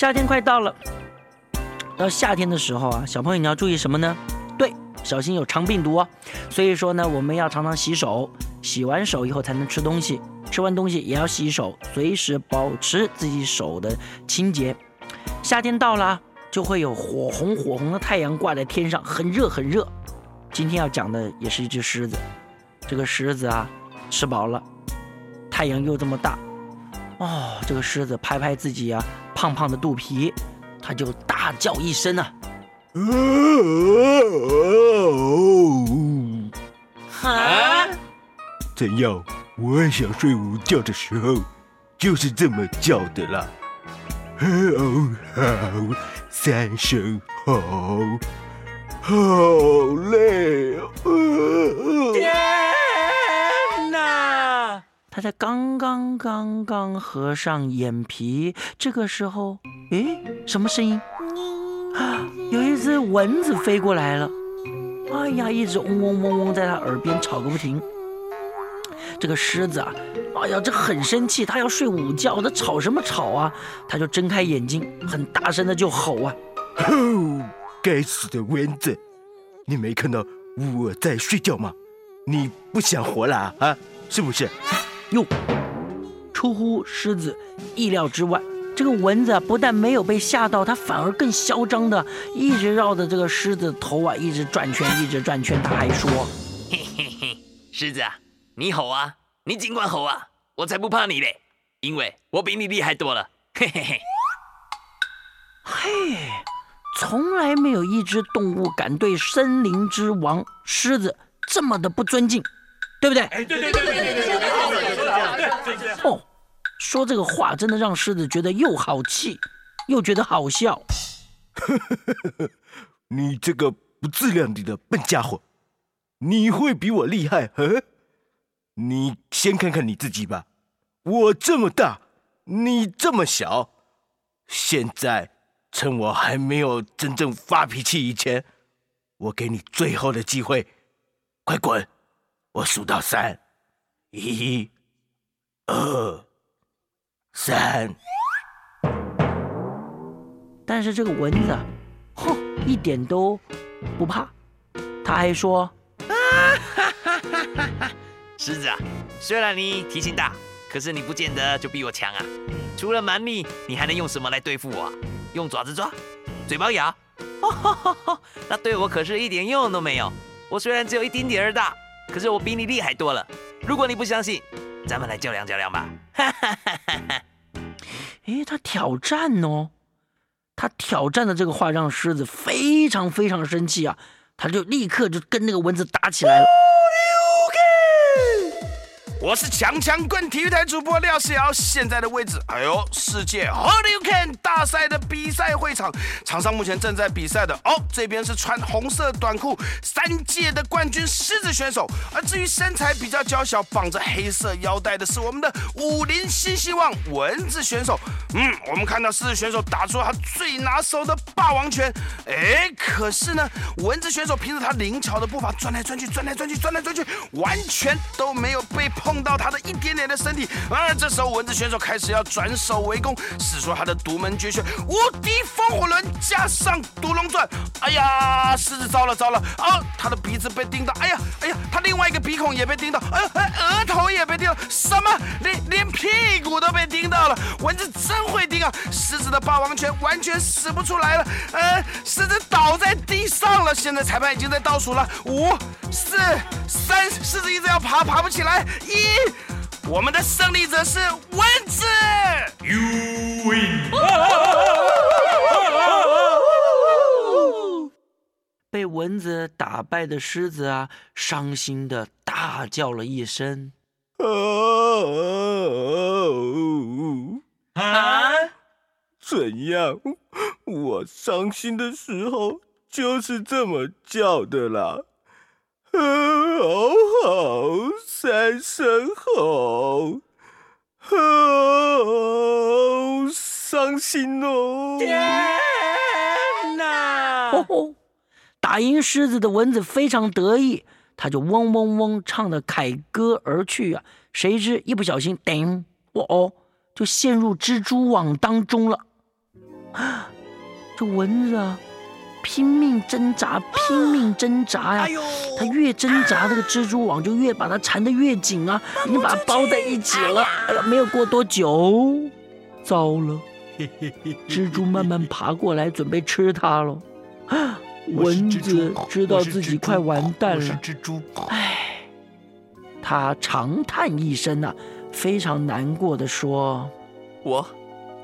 夏天快到了，到夏天的时候啊，小朋友你要注意什么呢？对，小心有肠病毒哦。所以说呢，我们要常常洗手，洗完手以后才能吃东西，吃完东西也要洗手，随时保持自己手的清洁。夏天到了，就会有火红火红的太阳挂在天上，很热很热。今天要讲的也是一只狮子，这个狮子啊，吃饱了，太阳又这么大。哦，这个狮子拍拍自己啊胖胖的肚皮，它就大叫一声啊！啊！怎样？我想睡午觉的时候，就是这么叫的啦。哦好，三声好，好累哦。他才刚刚刚刚合上眼皮，这个时候，诶，什么声音？啊，有一只蚊子飞过来了。哎呀，一直嗡嗡嗡嗡在他耳边吵个不停。这个狮子啊，哎呀，这很生气，他要睡午觉，他吵什么吵啊？他就睁开眼睛，很大声的就吼啊！吼，该死的蚊子！你没看到我在睡觉吗？你不想活了啊？是不是？哟，出乎狮子意料之外，这个蚊子不但没有被吓到，它反而更嚣张的一直绕着这个狮子头啊，一直转圈，一直转圈。他还说：“嘿嘿嘿，狮子啊，你吼啊，你尽管吼啊，我才不怕你嘞，因为我比你厉害多了。”嘿嘿嘿，嘿，从来没有一只动物敢对森林之王狮子这么的不尊敬，对不对？哎，对对对对对对说这个话真的让狮子觉得又好气，又觉得好笑。你这个不自量力的笨家伙，你会比我厉害？你先看看你自己吧。我这么大，你这么小，现在趁我还没有真正发脾气以前，我给你最后的机会，快滚！我数到三，一。二三，但是这个蚊子，哼，一点都不怕。他还说：“啊哈哈哈哈哈！狮子啊，虽然你体型大，可是你不见得就比我强啊。除了蛮力，你还能用什么来对付我？用爪子抓，嘴巴咬？那对我可是一点用都没有。我虽然只有一丁点儿大，可是我比你厉害多了。如果你不相信。”咱们来较量较量吧！哎，他挑战哦，他挑战的这个话让狮子非常非常生气啊，他就立刻就跟那个蚊子打起来了。我是强强棍体育台主播廖世尧，现在的位置，哎呦，世界 Hold You can 大赛的比赛会场，场上目前正在比赛的哦，这边是穿红色短裤三届的冠军狮子选手，而至于身材比较娇小，绑着黑色腰带的是我们的武林新希望蚊子选手。嗯，我们看到狮子选手打出了他最拿手的霸王拳，哎，可是呢，蚊子选手凭着他灵巧的步伐转来转去，转来转去，转来转去，完全都没有被碰。碰到他的一点点的身体，而这时候蚊子选手开始要转手围攻，使出他的独门绝学——无敌风火轮加上独龙钻。哎呀，狮子糟了糟了！啊，他的鼻子被叮到，哎呀哎呀，他另外一个鼻孔也被叮到，哎哎，额头也被叮到，什么？连连屁股都被叮到了！蚊子真会叮啊！狮子的霸王拳完全使不出来了，呃，狮子倒在地上了。现在裁判已经在倒数了，五、四、三，狮子一直要爬，爬不起来，一。我们的胜利者是蚊子。You win。被蚊子打败的狮子啊，伤心的大叫了一声。啊？怎样？我伤心的时候就是这么叫的啦。好好，三声吼，好伤心哦！天哪！打赢狮子的蚊子非常得意，他就嗡嗡嗡唱的凯歌而去啊！谁知一不小心，叮，哦哦，就陷入蜘蛛网当中了。这蚊子啊，拼命挣扎，拼命挣扎呀！哎呦，它越挣扎，那个蜘蛛网就越把它缠得越紧啊，已经把它包在一起了。哎呀，没有过多久，糟了，蜘蛛慢慢爬过来，准备吃它了。蚊子知道自己快完蛋了，蜘蛛，唉，它长叹一声呐、非常难过的说我，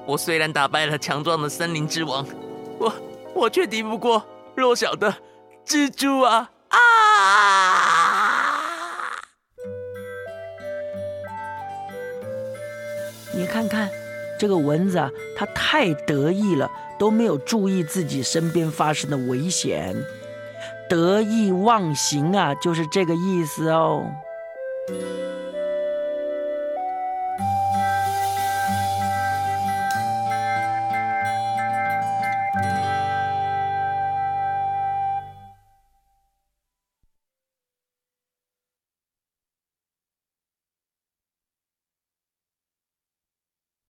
我虽然打败了强壮的森林之王，我我却敌不过弱小的蜘蛛啊啊！：“你看看，这个蚊子啊，它太得意了，都没有注意自己身边发生的危险，得意忘形啊，就是这个意思哦。”